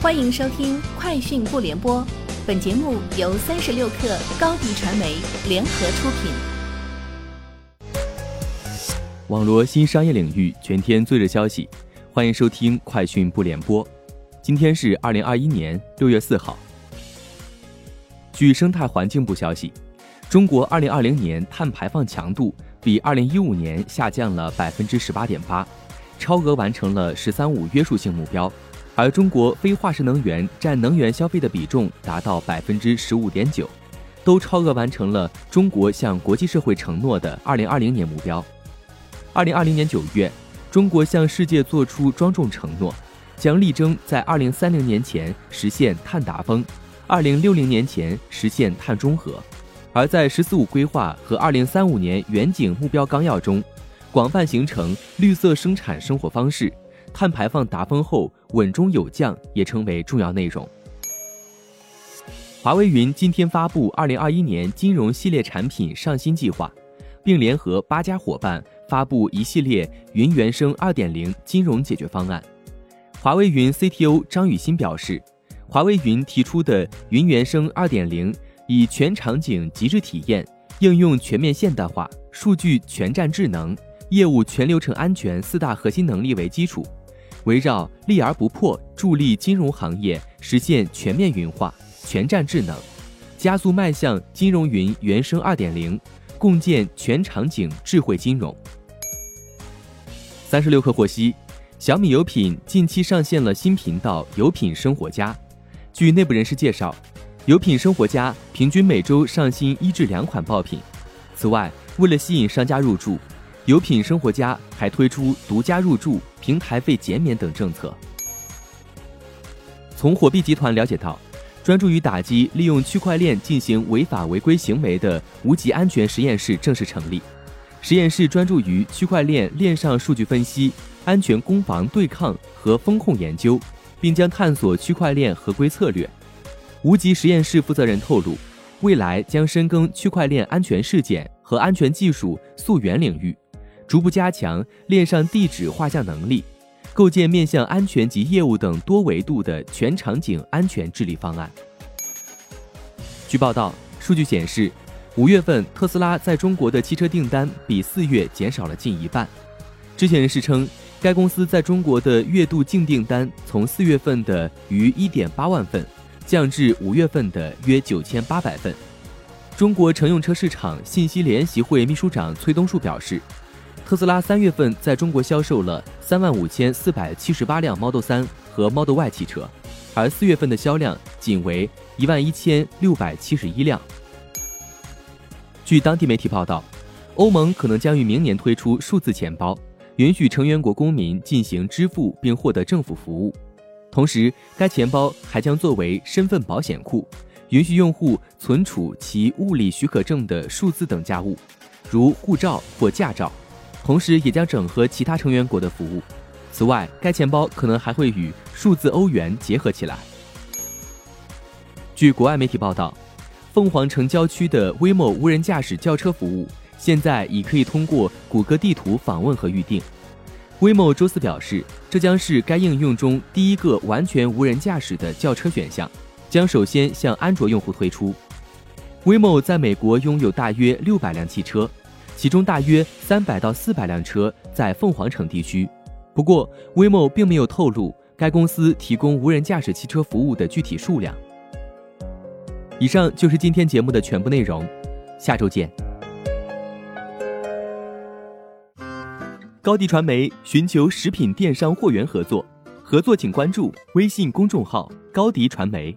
欢迎收听《快讯不联播》，本节目由三十六克高低传媒联合出品。网络新商业领域全天最热消息，欢迎收听《快讯不联播》。今天是二零二一年六月四号。据生态环境部消息，中国二零二零年碳排放强度比二零一五年下降了百分之十八点八，超额完成了“十三五”约束性目标。而中国非化石能源占能源消费的比重达到百分之十五点九，都超额完成了中国向国际社会承诺的二零二零年目标。二零二零年九月，中国向世界作出庄重承诺，将力争在二零三零年前实现碳达峰，二零六零年前实现碳中和。而在“十四五”规划和二零三五年远景目标纲要中，广泛形成绿色生产生活方式。碳排放达峰后稳中有降也成为重要内容。华为云今天发布二零二一年金融系列产品上新计划，并联合八家伙伴发布一系列云原生二点零金融解决方案。华为云 CTO 张宇新表示，华为云提出的云原生二点零以全场景极致体验、应用全面现代化、数据全站智能、业务全流程安全四大核心能力为基础。围绕立而不破，助力金融行业实现全面云化、全站智能，加速迈向金融云原生二点零，共建全场景智慧金融。三十六氪获悉，小米有品近期上线了新频道“有品生活家”。据内部人士介绍，“有品生活家”平均每周上新一至两款爆品。此外，为了吸引商家入驻。有品生活家还推出独家入驻、平台费减免等政策。从火币集团了解到，专注于打击利用区块链进行违法违规行为的无极安全实验室正式成立。实验室专注于区块链链上数据分析、安全攻防对抗和风控研究，并将探索区块链合规策略。无极实验室负责人透露，未来将深耕区块链安全事件和安全技术溯源领域。逐步加强链上地址画像能力，构建面向安全及业务等多维度的全场景安全治理方案。据报道，数据显示，五月份特斯拉在中国的汽车订单比四月减少了近一半。知情人士称，该公司在中国的月度净订单从四月份的逾一点八万份，降至五月份的约九千八百份。中国乘用车市场信息联席会秘书长崔东树表示。特斯拉三月份在中国销售了三万五千四百七十八辆 Model 3和 Model Y 汽车，而四月份的销量仅为一万一千六百七十一辆。据当地媒体报道，欧盟可能将于明年推出数字钱包，允许成员国公民进行支付并获得政府服务。同时，该钱包还将作为身份保险库，允许用户存储其物理许可证的数字等价物，如护照或驾照。同时，也将整合其他成员国的服务。此外，该钱包可能还会与数字欧元结合起来。据国外媒体报道，凤凰城郊区的 Waymo 无人驾驶轿车服务现在已可以通过谷歌地图访问和预定。Waymo 周四表示，这将是该应用中第一个完全无人驾驶的轿车选项，将首先向安卓用户推出。Waymo 在美国拥有大约六百辆汽车。其中大约三百到四百辆车在凤凰城地区，不过威某并没有透露该公司提供无人驾驶汽车服务的具体数量。以上就是今天节目的全部内容，下周见。高迪传媒寻求食品电商货源合作，合作请关注微信公众号高迪传媒。